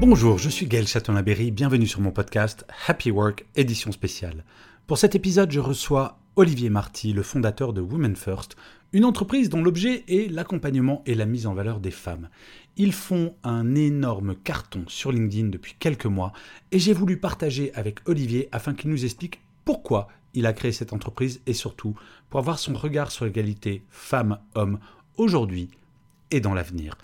Bonjour, je suis Gaël Châtelain-Berry, bienvenue sur mon podcast Happy Work, édition spéciale. Pour cet épisode, je reçois Olivier Marty, le fondateur de Women First, une entreprise dont l'objet est l'accompagnement et la mise en valeur des femmes. Ils font un énorme carton sur LinkedIn depuis quelques mois et j'ai voulu partager avec Olivier afin qu'il nous explique pourquoi il a créé cette entreprise et surtout pour avoir son regard sur l'égalité femmes-hommes aujourd'hui et dans l'avenir.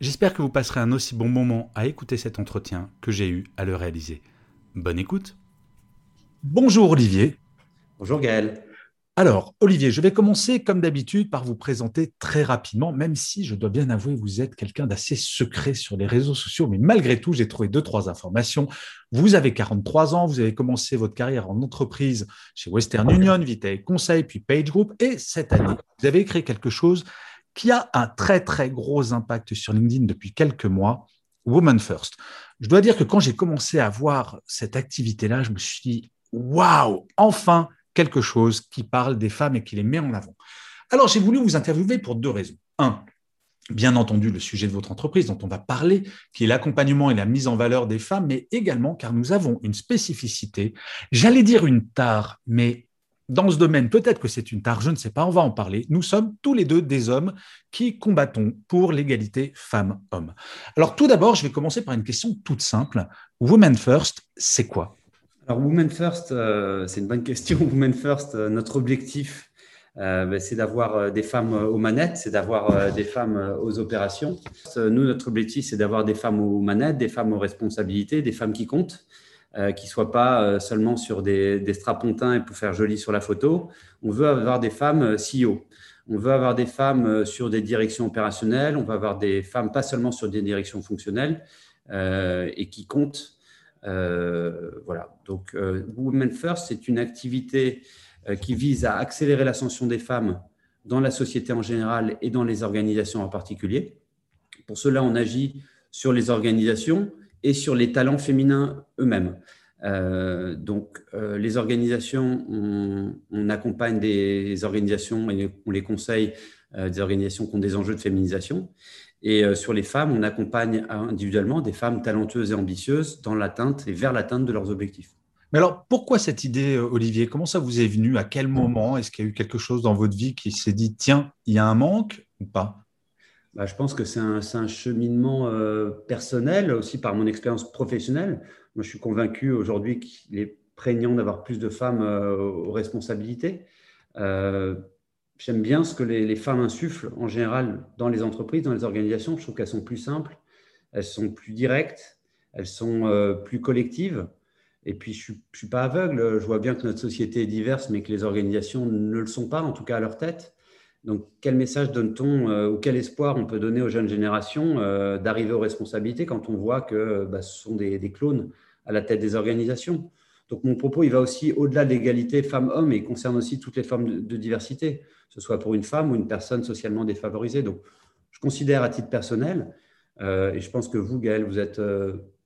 J'espère que vous passerez un aussi bon moment à écouter cet entretien que j'ai eu à le réaliser. Bonne écoute. Bonjour Olivier. Bonjour Gaël. Alors, Olivier, je vais commencer comme d'habitude par vous présenter très rapidement, même si je dois bien avouer, vous êtes quelqu'un d'assez secret sur les réseaux sociaux, mais malgré tout, j'ai trouvé deux, trois informations. Vous avez 43 ans, vous avez commencé votre carrière en entreprise chez Western Union, Vitae Conseil, puis Page Group, et cette année, vous avez créé quelque chose qui a un très, très gros impact sur LinkedIn depuis quelques mois, Woman First. Je dois dire que quand j'ai commencé à voir cette activité-là, je me suis dit, waouh, enfin, quelque chose qui parle des femmes et qui les met en avant. Alors, j'ai voulu vous interviewer pour deux raisons. Un, bien entendu, le sujet de votre entreprise dont on va parler, qui est l'accompagnement et la mise en valeur des femmes, mais également car nous avons une spécificité, j'allais dire une tare, mais dans ce domaine, peut-être que c'est une tare, je ne sais pas, on va en parler. Nous sommes tous les deux des hommes qui combattons pour l'égalité femmes-hommes. Alors tout d'abord, je vais commencer par une question toute simple. Women First, c'est quoi? Alors, Women First, euh, c'est une bonne question. Women First, euh, notre objectif, euh, ben, c'est d'avoir des femmes aux manettes, c'est d'avoir des femmes aux opérations. Nous, notre objectif, c'est d'avoir des femmes aux manettes, des femmes aux responsabilités, des femmes qui comptent, qui ne soient pas seulement sur des, des, strapontins et pour faire joli sur la photo. On veut avoir des femmes CEO. On veut avoir des femmes sur des directions opérationnelles. On veut avoir des femmes pas seulement sur des directions fonctionnelles et qui comptent euh, voilà. Donc, euh, Women First, c'est une activité euh, qui vise à accélérer l'ascension des femmes dans la société en général et dans les organisations en particulier. Pour cela, on agit sur les organisations et sur les talents féminins eux-mêmes. donc, les organisations, on, accompagne des organisations et on les conseille, des organisations qui ont des enjeux de féminisation. Et euh, sur les femmes, on accompagne individuellement des femmes talentueuses et ambitieuses dans l'atteinte et vers l'atteinte de leurs objectifs. Mais alors, pourquoi cette idée, euh, Olivier? Comment ça vous est venu? À quel moment? Est-ce qu'il y a eu quelque chose dans votre vie qui s'est dit, tiens, il y a un manque ou pas? Bah, Je pense que c'est un, cheminement euh, personnel, aussi par mon expérience professionnelle. Moi, je suis convaincu aujourd'hui qu'il est prégnant d'avoir plus de femmes aux responsabilités. J'aime bien ce que les, femmes insufflent en général dans les entreprises, dans les organisations. Je trouve qu'elles sont plus simples, elles sont plus directes, elles sont euh, plus collectives. Et puis, je ne suis, pas aveugle. Je vois bien que notre société est diverse, mais que les organisations ne le sont pas, en tout cas à leur tête. Donc, quel message donne-t-on euh, ou quel espoir on peut donner aux jeunes générations euh, d'arriver aux responsabilités quand on voit que bah, ce sont des, clones à la tête des organisations? Donc, mon propos, il va aussi au-delà de l'égalité femmes-hommes et concerne aussi toutes les formes de diversité ce soit pour une femme ou une personne socialement défavorisée. Donc, je considère à titre personnel, euh, et je pense que vous, Gaël, vous êtes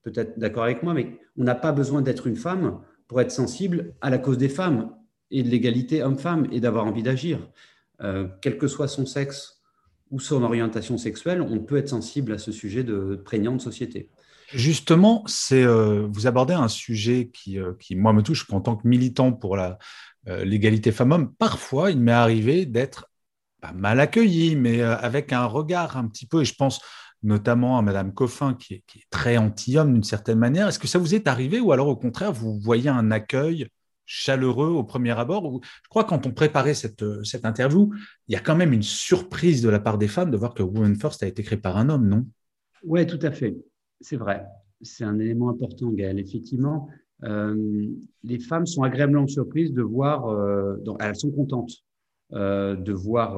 peut-être d'accord avec moi, mais on n'a pas besoin d'être une femme pour être sensible à la cause des femmes et de l'égalité homme-femme et d'avoir envie d'agir. Euh, quel que soit son sexe ou son orientation sexuelle, on peut être sensible à ce sujet de prégnant de société. Justement, c'est vous abordez un sujet qui, qui, moi, me touche en tant que militant pour la, euh, l'égalité femmes-hommes, parfois il m'est arrivé d'être pas mal accueilli, mais euh, avec un regard un petit peu, et je pense notamment à Madame Coffin, qui est, très anti-homme d'une certaine manière. Est-ce que ça vous est arrivé ou alors au contraire, vous voyez un accueil chaleureux au premier abord Je crois que quand on préparait cette, cette interview, il y a quand même une surprise de la part des femmes de voir que Women First a été créé par un homme, non? Oui, tout à fait. C'est vrai. C'est un élément important, Gaël. Effectivement, les femmes sont agréablement surprises de voir, donc, elles sont contentes de voir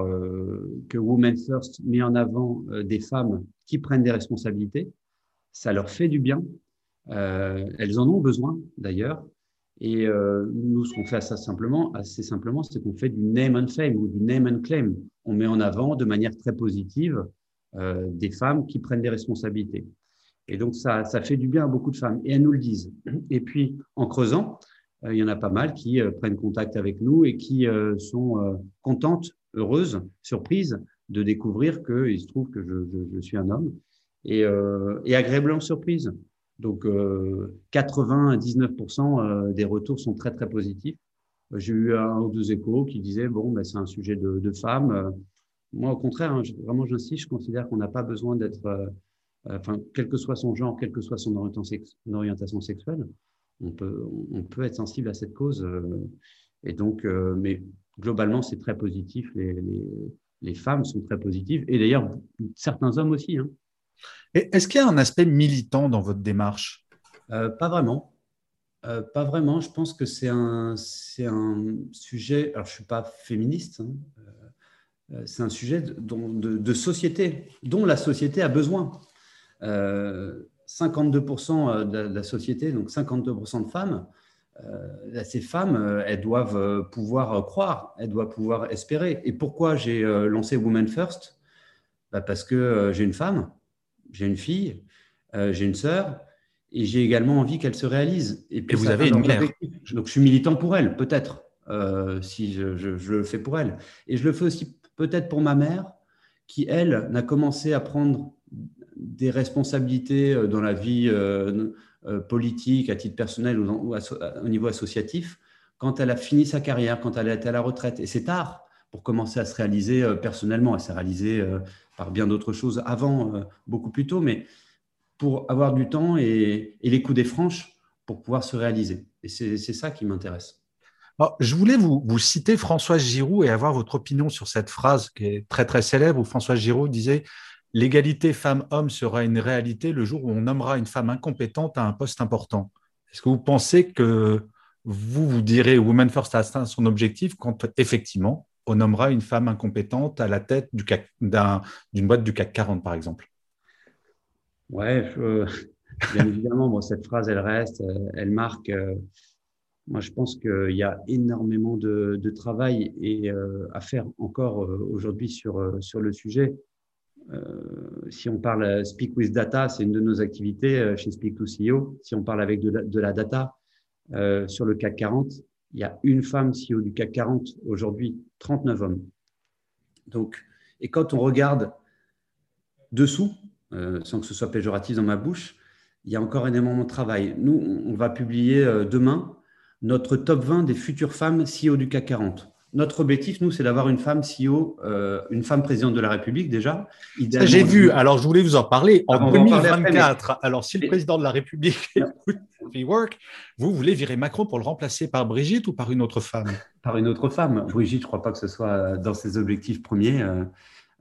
que Women First met en avant des femmes qui prennent des responsabilités. Ça leur fait du bien. elles en ont besoin d'ailleurs. Et euh, nous, ce qu'on fait assez simplement, c'est qu'on fait du name and fame ou du name and claim. On met en avant de manière très positive euh, des femmes qui prennent des responsabilités. Et donc, ça, ça fait du bien à beaucoup de femmes. Et elles nous le disent. Et puis, en creusant, euh, il y en a pas mal qui prennent contact avec nous et qui sont contentes, heureuses, surprises de découvrir qu'il se trouve que je, suis un homme et, et agréablement surprises. Donc, euh, 99% euh, des retours sont très, très positifs. J'ai eu un ou deux échos qui disaient, bon, ben, c'est un sujet de, de femmes. Euh, moi, au contraire, hein, vraiment, j'insiste, je considère qu'on n'a pas besoin d'être, euh, enfin, quel que soit son genre, quelle que soit son orientation sexuelle, on peut, on peut être sensible à cette cause. et donc, mais globalement, c'est très positif. Les, les, les, femmes sont très positives. Et d'ailleurs, certains hommes aussi. Hein. Est-ce qu'il y a un aspect militant dans votre démarche? Euh, Pas vraiment. Euh, pas vraiment. Je pense que c'est un, un sujet. Alors, je ne suis pas féministe. Hein, euh, c'est un sujet de, de, société, dont la société a besoin. 52% de la société, donc 52% de femmes, ces femmes, elles doivent pouvoir croire, elles doivent pouvoir espérer. Et pourquoi j'ai lancé Women First? Bah Parce que j'ai une femme, j'ai une fille, euh, j'ai une sœur, et j'ai également envie qu'elle se réalise. Et, puis et vous avez une mère. Donc je suis militant pour elle, peut-être, euh, si je, je, je, le fais pour elle. Et je le fais aussi peut-être pour ma mère, qui, elle, n'a commencé à prendre des responsabilités euh, dans la vie euh, politique, à titre personnel ou, dans, ou au niveau associatif, quand elle a fini sa carrière, quand elle a été à la retraite. Et c'est tard pour commencer à se réaliser personnellement. Elle s'est réalisée euh, par bien d'autres choses avant, euh, beaucoup plus tôt, mais pour avoir du temps et, les coups des franches pour pouvoir se réaliser. Et c'est ça qui m'intéresse. je voulais vous, vous, citer Françoise Giroud et avoir votre opinion sur cette phrase qui est très très célèbre où Françoise Giroud disait L'égalité femmes-hommes sera une réalité le jour où on nommera une femme incompétente à un poste important. Est-ce que vous pensez que vous vous direz Women First a atteint son objectif quand effectivement on nommera une femme incompétente à la tête d'une un, boîte du CAC 40, par exemple Ouais, bien évidemment, cette phrase, elle reste, elle marque. Euh, moi, je pense qu'il y a énormément de, travail et, euh, à faire encore euh, aujourd'hui sur, le sujet. Si on parle Speak with Data, c'est une de nos activités chez Speak to CEO. Si on parle avec de la data sur le CAC 40, il y a une femme CEO du CAC 40 aujourd'hui, 39 hommes. Donc, et quand on regarde dessous, euh, sans que ce soit péjoratif dans ma bouche, il y a encore énormément de travail. Nous, on va publier euh, demain notre top 20 des futures femmes CEO du CAC 40. Notre objectif, nous, c'est d'avoir une femme CEO, euh, une femme présidente de la République déjà. J'ai vu, alors je voulais vous en parler en 2024. Après, mais... Alors, si le président de la République écoute Work, vous voulez virer Macron pour le remplacer par Brigitte ou par une autre femme? Par une autre femme. Brigitte, je ne crois pas que ce soit dans ses objectifs premiers. Euh,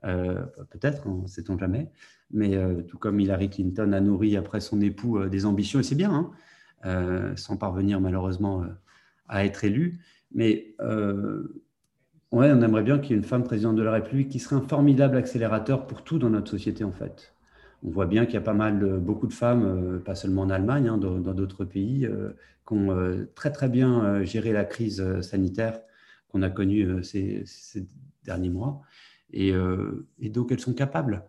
euh, Peut-être, ne sait-on jamais. Mais tout comme Hillary Clinton a nourri après son époux des ambitions, et c'est bien, hein, sans parvenir malheureusement à être élue. Mais On aimerait bien qu'il y ait une femme présidente de la République qui serait un formidable accélérateur pour tout dans notre société, en fait. On voit bien qu'il y a pas mal, beaucoup de femmes, euh, pas seulement en Allemagne, hein, dans d'autres pays, euh, qui ont euh, très très bien géré la crise sanitaire qu'on a connue ces, derniers mois, et, et donc elles sont capables.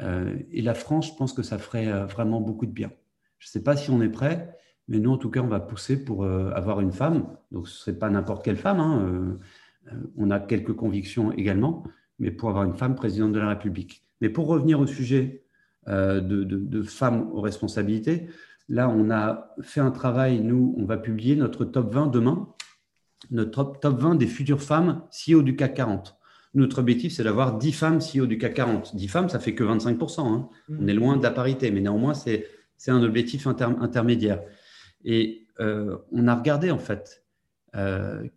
et la France, je pense que ça ferait vraiment beaucoup de bien. Je ne sais pas si on est prêt, mais nous, en tout cas, on va pousser pour avoir une femme. Donc, ce ne serait pas n'importe quelle femme. Hein, on a quelques convictions également, mais pour avoir une femme présidente de la République. Mais pour revenir au sujet euh, de, de, de, femmes aux responsabilités, là, on a fait un travail, nous, on va publier notre top 20 demain, notre top, top 20 des futures femmes CEO du CAC 40. Notre objectif, c'est d'avoir 10 femmes CEO du CAC 40. 10 femmes, ça fait que 25%. Hein. Mmh. On est loin de la parité, mais néanmoins, c'est un objectif inter intermédiaire. Et euh, on a regardé, en fait, euh,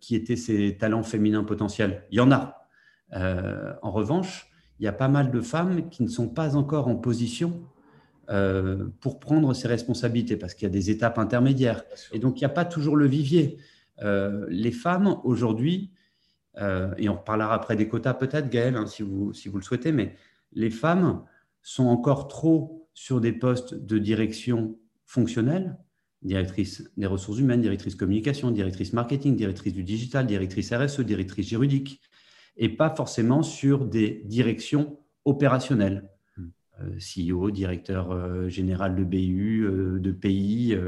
qui étaient ces talents féminins potentiels. Il y en a. Euh, en revanche, il y a pas mal de femmes qui ne sont pas encore en position pour prendre ses responsabilités, parce qu'il y a des étapes intermédiaires. Et donc, il n'y a pas toujours le vivier. les femmes, aujourd'hui, et on reparlera après des quotas peut-être, Gaël, hein, si, vous, si vous le souhaitez, mais les femmes sont encore trop sur des postes de direction fonctionnelle, directrice des ressources humaines, directrice communication, directrice marketing, directrice du digital, directrice RSE, directrice juridique, et pas forcément sur des directions opérationnelles. Hmm. Euh, CEO, directeur euh, général de BU, euh, de pays.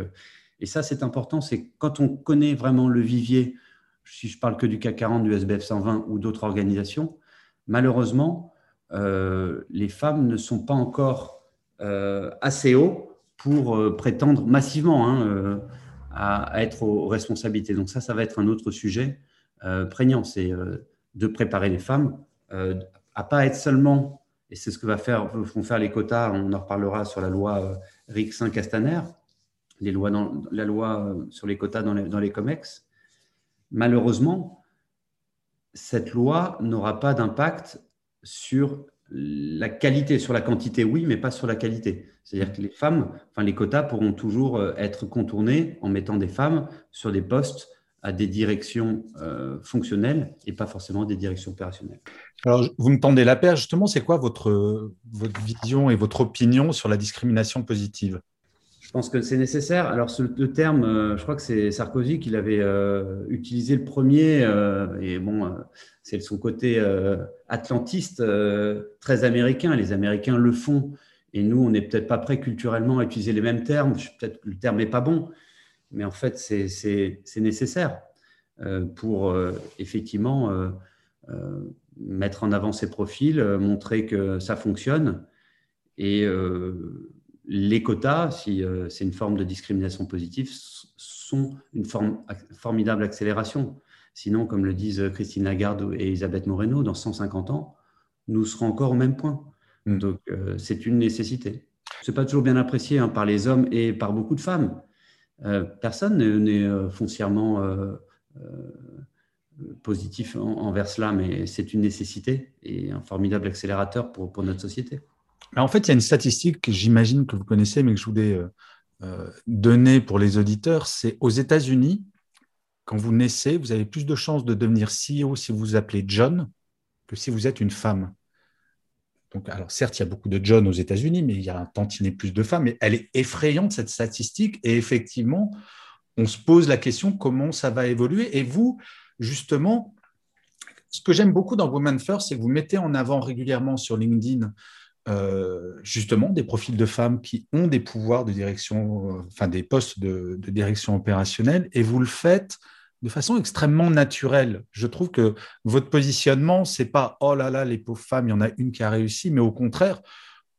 et ça, c'est important, c'est quand on connaît vraiment le vivier, si je parle que du CAC 40, du SBF 120 ou d'autres organisations, malheureusement, les femmes ne sont pas encore assez haut pour euh, prétendre massivement hein, euh, à, être aux responsabilités. Donc ça, ça va être un autre sujet euh, prégnant, c'est de préparer les femmes à pas être seulement, et c'est ce que vont faire les quotas, on en reparlera sur la loi RIC-5-Castaner, les lois la loi sur les quotas dans les, dans les COMEX. Malheureusement, cette loi n'aura pas d'impact sur la qualité, sur la quantité, oui, mais pas sur la qualité. C'est-à-dire que les femmes, enfin les quotas pourront toujours euh, être contournés en mettant des femmes sur des postes à des directions euh, fonctionnelles et pas forcément des directions opérationnelles. Alors, vous me tendez la paire, justement, c'est quoi votre, votre vision et votre opinion sur la discrimination positive? Je pense que c'est nécessaire. Alors, le terme, euh, je crois que c'est Sarkozy qui l'avait utilisé le premier, et bon, c'est son côté atlantiste, très américain. Les Américains le font et nous, on n'est peut-être pas prêt culturellement à utiliser les mêmes termes. Peut-être que le terme n'est pas bon, mais en fait, c'est nécessaire euh, pour euh, effectivement euh, mettre en avant ces profils, montrer que ça fonctionne. Et les quotas, si c'est une forme de discrimination positive, sont une forme, formidable accélération. Sinon, comme le disent Christine Lagarde et Elisabeth Moreno, dans 150 ans, nous serons encore au même point. Mm. Donc, euh, c'est une nécessité. Ce n'est pas toujours bien apprécié hein, par les hommes et par beaucoup de femmes. Euh, personne n'est euh, foncièrement positif envers cela, mais c'est une nécessité et un formidable accélérateur pour, pour notre société. En fait, il y a une statistique que j'imagine que vous connaissez, mais que je voulais donner pour les auditeurs. C'est aux États-Unis, quand vous naissez, vous avez plus de chances de devenir CEO si vous vous appelez John que si vous êtes une femme alors certes, il y a beaucoup de John aux États-Unis, mais il y a un tantinet plus de femmes. Mais elle est effrayante, cette statistique. Et effectivement, on se pose la question comment ça va évoluer? Et vous, justement, ce que j'aime beaucoup dans Women First, c'est que vous mettez en avant régulièrement sur LinkedIn euh, justement des profils de femmes qui ont des pouvoirs de direction, euh, enfin des postes de direction opérationnelle, et vous le faites de façon extrêmement naturelle. Je trouve que votre positionnement, c'est pas oh là là, les pauvres femmes, il y en a une qui a réussi, mais au contraire,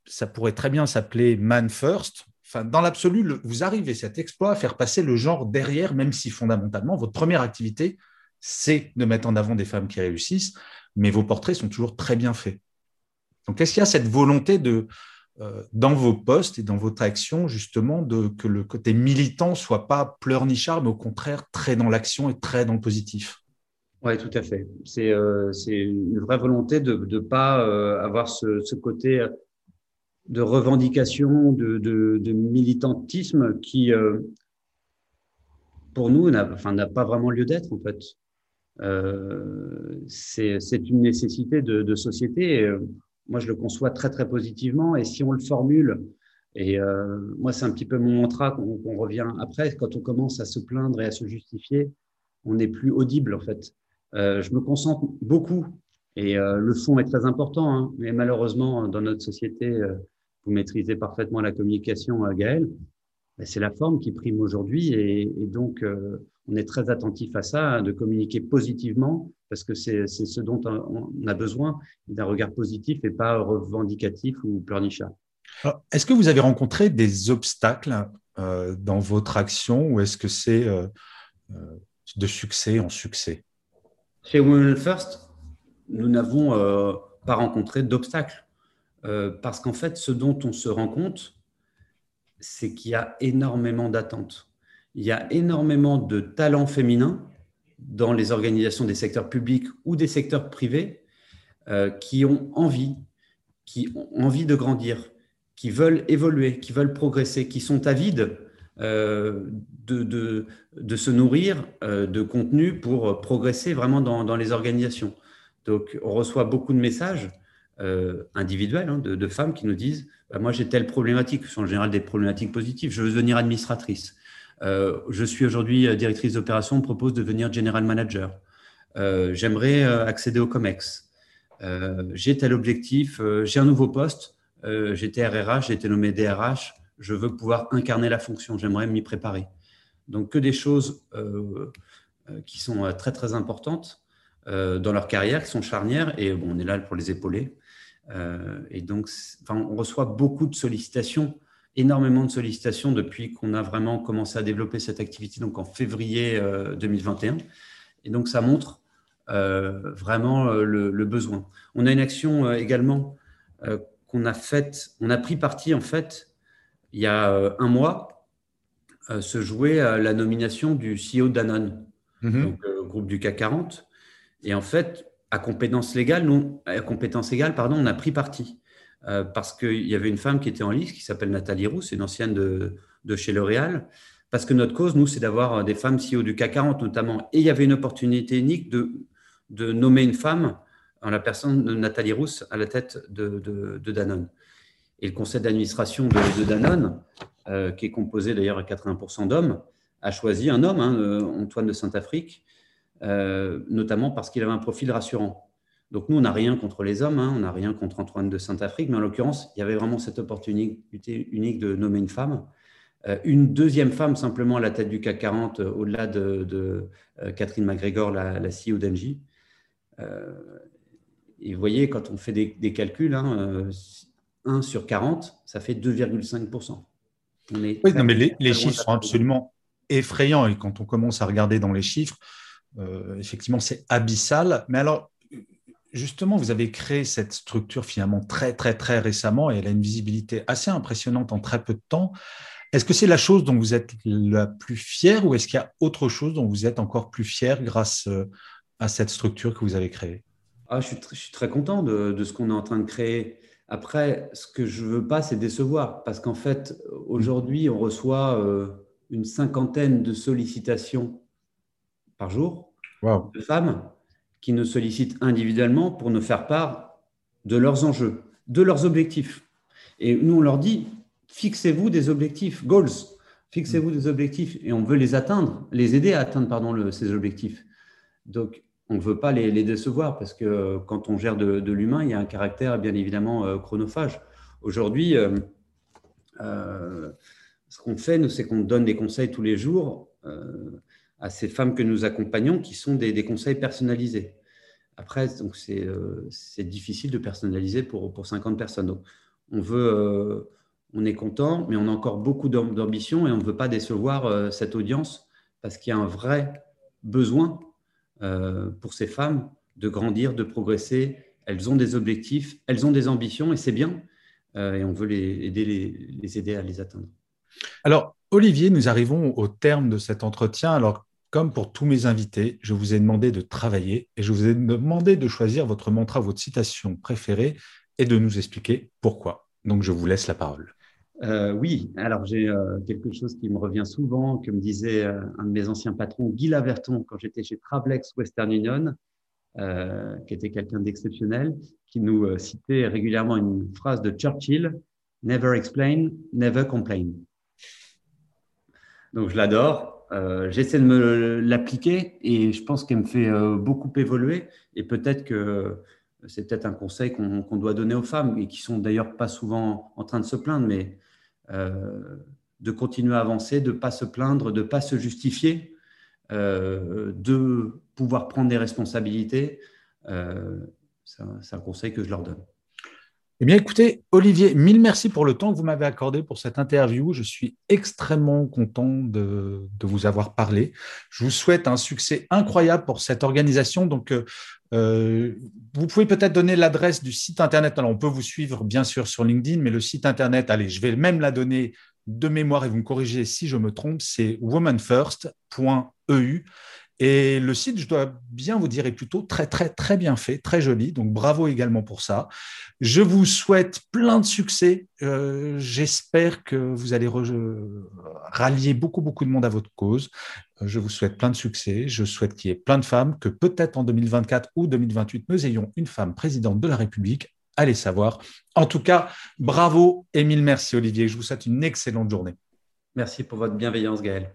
ça pourrait très bien s'appeler man first. Dans l'absolu, vous arrivez cet exploit à faire passer le genre derrière, même si fondamentalement, votre première activité, c'est de mettre en avant des femmes qui réussissent, mais vos portraits sont toujours très bien faits. Donc, est-ce qu'il y a cette volonté de, euh, dans vos postes et dans votre action, justement, de, que le côté militant soit pas pleurnichard, mais au contraire très dans l'action et très dans le positif? Oui, tout à fait. C'est euh, une vraie volonté de ne pas euh, avoir ce, côté de revendication, de, de, militantisme qui, euh, pour nous, n'a pas vraiment lieu d'être, en fait. c'est une nécessité de, société. Moi, je le conçois très, très positivement. Et si on le formule, et euh, moi, c'est un petit peu mon mantra qu'on revient après, quand on commence à se plaindre et à se justifier, on n'est plus audible, en fait. Euh, je me concentre beaucoup, et euh, le fond est très important, hein, mais malheureusement, dans notre société, vous maîtrisez parfaitement la communication, Gaël, c'est la forme qui prime aujourd'hui, et, et, donc on est très attentif à ça, de communiquer positivement, parce que c'est ce dont on a besoin, d'un regard positif et pas revendicatif ou pleurnichard. Est-ce que vous avez rencontré des obstacles euh, dans votre action ou est-ce que c'est euh, euh, de succès en succès? Chez Women First, nous n'avons pas rencontré d'obstacles parce qu'en fait, ce dont on se rend compte, c'est qu'il y a énormément d'attentes il y a énormément de talents féminins dans les organisations des secteurs publics ou des secteurs privés euh, qui ont envie, qui ont envie de grandir, qui veulent évoluer, qui veulent progresser, qui sont avides euh, de, de, se nourrir euh, de contenu pour progresser vraiment dans, dans, les organisations. Donc, on reçoit beaucoup de messages individuels hein, de, de, femmes qui nous disent bah, Moi, j'ai telle problématique, ce sont en général des problématiques positives, je veux devenir administratrice. Euh, je suis aujourd'hui directrice d'opération, on propose de devenir general manager. Euh, J'aimerais accéder au COMEX. j'ai tel objectif, j'ai un nouveau poste, j'étais RRH, j'ai été nommé DRH je veux pouvoir incarner la fonction, j'aimerais m'y préparer. Donc que des choses euh, euh, qui sont euh, très très importantes dans leur carrière, qui sont charnières, et bon, on est là pour les épauler. et donc, on reçoit beaucoup de sollicitations, énormément de sollicitations depuis qu'on a vraiment commencé à développer cette activité, donc en février 2021. Et donc, ça montre vraiment le, le, besoin. On a une action également qu'on a faite, on a pris parti en fait il y a euh, un mois, euh, se jouait la nomination du CEO Danone, mhm. donc euh, groupe du CAC 40. Et en fait, à compétence légale, nous, à compétence égale, pardon, on a pris parti. Parce qu'il y avait une femme qui était en liste, qui s'appelle Nathalie Roux, c'est une ancienne de, de chez L'Oréal. Parce que notre cause, nous, c'est d'avoir des femmes CEO du CAC 40 notamment. Et il y avait une opportunité unique de, de nommer une femme en la personne de Nathalie Rousse à la tête de, de, Danone. Et le conseil d'administration de, Danone, euh, qui est composé d'ailleurs à 80% d'hommes, a choisi un homme, hein, euh, Antoine de Saint-Afrique, euh, notamment parce qu'il avait un profil rassurant. Donc nous, on n'a rien contre les hommes, hein, on n'a rien contre Antoine de Saint-Afrique, mais en l'occurrence, il y avait vraiment cette opportunité unique de nommer une femme. une deuxième femme simplement à la tête du CAC 40, au-delà de, Catherine McGregor, la, la CEO d'Engie. et vous voyez, quand on fait des, calculs, hein, 1 sur 40, ça fait 2,5%. Oui, non, mais les, chiffres sont absolument effrayants. Et quand on commence à regarder dans les chiffres, euh, effectivement, c'est abyssal. Mais alors, justement, vous avez créé cette structure finalement très, très, très récemment et elle a une visibilité assez impressionnante en très peu de temps. Est-ce que c'est la chose dont vous êtes la plus fière ou est-ce qu'il y a autre chose dont vous êtes encore plus fier grâce euh, à cette structure que vous avez créée? Ah, je, suis très, je, suis très, content de, de ce qu'on est en train de créer. Après, ce que je veux pas, c'est décevoir, parce qu'en fait, aujourd'hui, on reçoit euh, une cinquantaine de sollicitations par jour de femmes qui nous sollicitent individuellement pour nous faire part de leurs enjeux, de leurs objectifs. Et nous, on leur dit, fixez-vous des objectifs, goals, fixez-vous des objectifs, et on veut les atteindre, les aider à atteindre pardon, ces objectifs. Donc, on ne veut pas les, décevoir parce que euh, quand on gère de, l'humain, il y a un caractère bien évidemment euh, chronophage. Aujourd'hui, euh, ce qu'on fait, c'est qu'on donne des conseils tous les jours à ces femmes que nous accompagnons qui sont des, conseils personnalisés. Après, donc c'est difficile de personnaliser pour, pour 50 personnes. Donc, on veut, on est content, mais on a encore beaucoup d'ambition et on ne veut pas décevoir cette audience parce qu'il y a un vrai besoin euh, pour ces femmes de grandir, de progresser. Elles ont des objectifs, elles ont des ambitions et c'est bien. Euh, et on veut les aider, les, aider à les atteindre. Alors, Olivier, nous arrivons au terme de cet entretien. Alors, comme pour tous mes invités, je vous ai demandé de travailler et je vous ai demandé de choisir votre mantra, votre citation préférée et de nous expliquer pourquoi. Donc, je vous laisse la parole. Euh, oui, alors j'ai euh, quelque chose qui me revient souvent, que me disait euh, un de mes anciens patrons, Guy Laverton, quand j'étais chez Travelex Western Union, qui était quelqu'un d'exceptionnel, qui nous citait régulièrement une phrase de Churchill, Never explain, never complain. Donc je l'adore. J'essaie de me l'appliquer et je pense qu'elle me fait beaucoup évoluer et peut-être que c'est peut-être un conseil qu'on doit donner aux femmes et qui sont d'ailleurs pas souvent en train de se plaindre, mais euh, de continuer à avancer, de pas se plaindre, de pas se justifier, euh, de pouvoir prendre des responsabilités. Euh, c'est un conseil que je leur donne. Eh bien, écoutez, Olivier, mille merci pour le temps que vous m'avez accordé pour cette interview. Je suis extrêmement content de, vous avoir parlé. Je vous souhaite un succès incroyable pour cette organisation. Donc, euh, euh, vous pouvez peut-être donner l'adresse du site internet. Alors, on peut vous suivre bien sûr sur LinkedIn, mais le site internet, allez, je vais même la donner de mémoire et vous me corrigez si je me trompe, c'est womanfirst.eu. Et le site, je dois bien vous dire, est plutôt très, très, très bien fait, très joli. Donc, bravo également pour ça. Je vous souhaite plein de succès. Euh, j'espère que vous allez rallier beaucoup, beaucoup de monde à votre cause. Euh, je vous souhaite plein de succès. Je souhaite qu'il y ait plein de femmes, que peut-être en 2024 ou 2028, nous ayons une femme présidente de la République. Allez savoir. En tout cas, bravo, Émile. Merci, Olivier. Je vous souhaite une excellente journée. Merci pour votre bienveillance, Gaël.